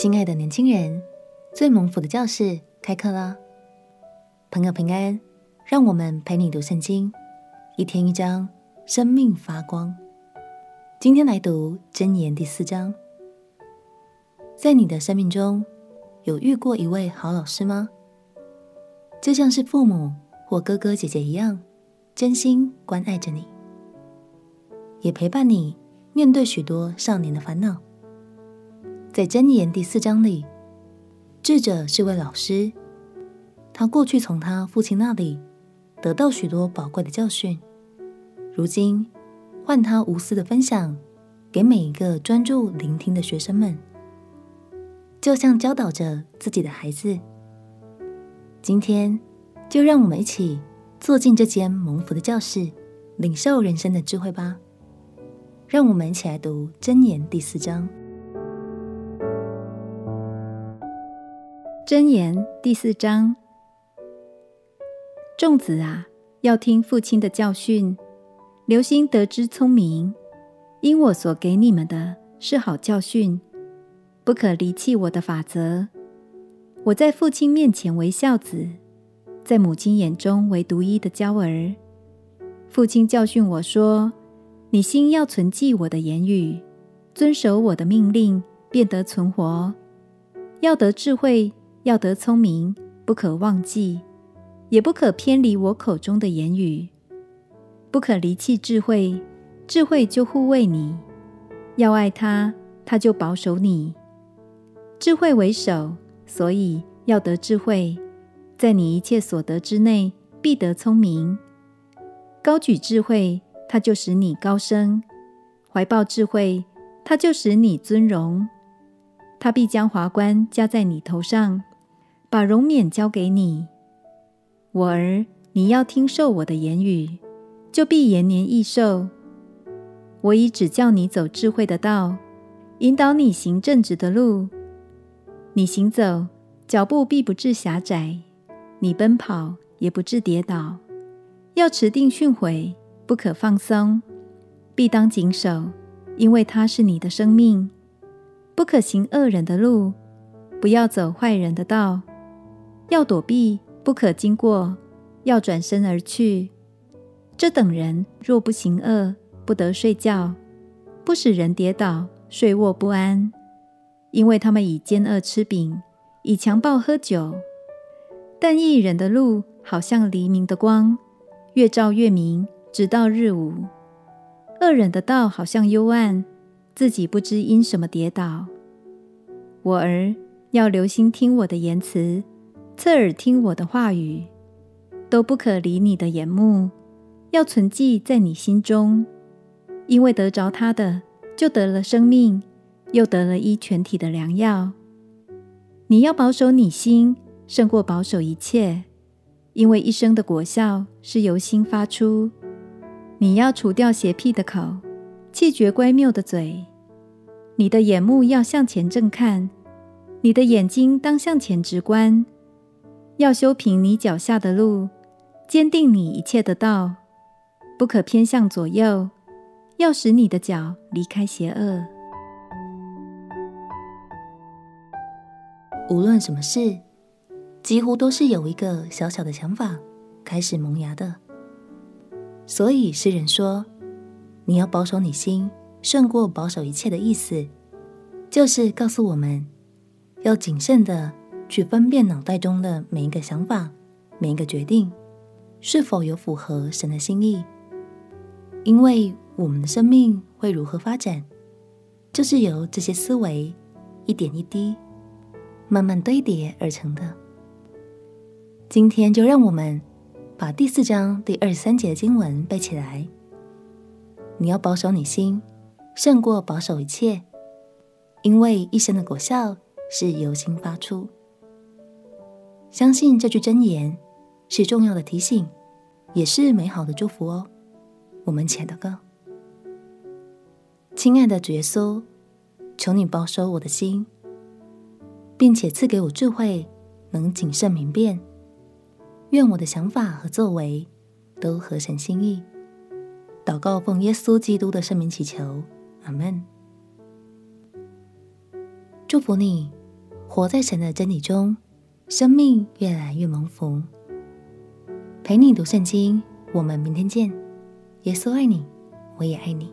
亲爱的年轻人，最蒙福的教室开课了。朋友平安，让我们陪你读圣经，一天一章，生命发光。今天来读箴言第四章。在你的生命中，有遇过一位好老师吗？就像是父母或哥哥姐姐一样，真心关爱着你，也陪伴你面对许多少年的烦恼。在箴言第四章里，智者是位老师，他过去从他父亲那里得到许多宝贵的教训，如今换他无私的分享给每一个专注聆听的学生们，就像教导着自己的孩子。今天就让我们一起坐进这间蒙福的教室，领受人生的智慧吧。让我们一起来读箴言第四章。箴言第四章：众子啊，要听父亲的教训，留心得知聪明，因我所给你们的是好教训，不可离弃我的法则。我在父亲面前为孝子，在母亲眼中为独一的娇儿。父亲教训我说：“你心要存记我的言语，遵守我的命令，便得存活。要得智慧。”要得聪明，不可忘记，也不可偏离我口中的言语，不可离弃智慧，智慧就护卫你；要爱他，他就保守你。智慧为首，所以要得智慧，在你一切所得之内，必得聪明。高举智慧，他就使你高升；怀抱智慧，他就使你尊荣。他必将华冠加在你头上。把荣冕交给你，我儿，你要听受我的言语，就必延年益寿。我已指教你走智慧的道，引导你行正直的路。你行走，脚步必不致狭窄；你奔跑，也不致跌倒。要持定训诲，不可放松，必当谨守，因为它是你的生命。不可行恶人的路，不要走坏人的道。要躲避，不可经过；要转身而去。这等人若不行恶，不得睡觉，不使人跌倒，睡卧不安。因为他们以奸恶吃饼，以强暴喝酒。但义人的路好像黎明的光，越照越明，直到日午。恶人的道好像幽暗，自己不知因什么跌倒。我儿，要留心听我的言辞。侧耳听我的话语，都不可离你的眼目，要存记在你心中，因为得着它的，就得了生命，又得了医全体的良药。你要保守你心，胜过保守一切，因为一生的果效是由心发出。你要除掉邪僻的口，弃绝乖谬的嘴。你的眼目要向前正看，你的眼睛当向前直观。要修平你脚下的路，坚定你一切的道，不可偏向左右，要使你的脚离开邪恶。无论什么事，几乎都是有一个小小的想法开始萌芽的。所以诗人说：“你要保守你心，胜过保守一切”的意思，就是告诉我们要谨慎的。去分辨脑袋中的每一个想法、每一个决定，是否有符合神的心意。因为我们的生命会如何发展，就是由这些思维一点一滴慢慢堆叠而成的。今天就让我们把第四章第二十三节的经文背起来。你要保守你心，胜过保守一切，因为一生的果效是由心发出。相信这句箴言是重要的提醒，也是美好的祝福哦。我们且祷告：亲爱的主耶稣，求你保守我的心，并且赐给我智慧，能谨慎明辨。愿我的想法和作为都合神心意。祷告奉耶稣基督的圣名祈求，阿门。祝福你活在神的真理中，生命越来越蒙福。陪你读圣经，我们明天见。耶稣爱你，我也爱你。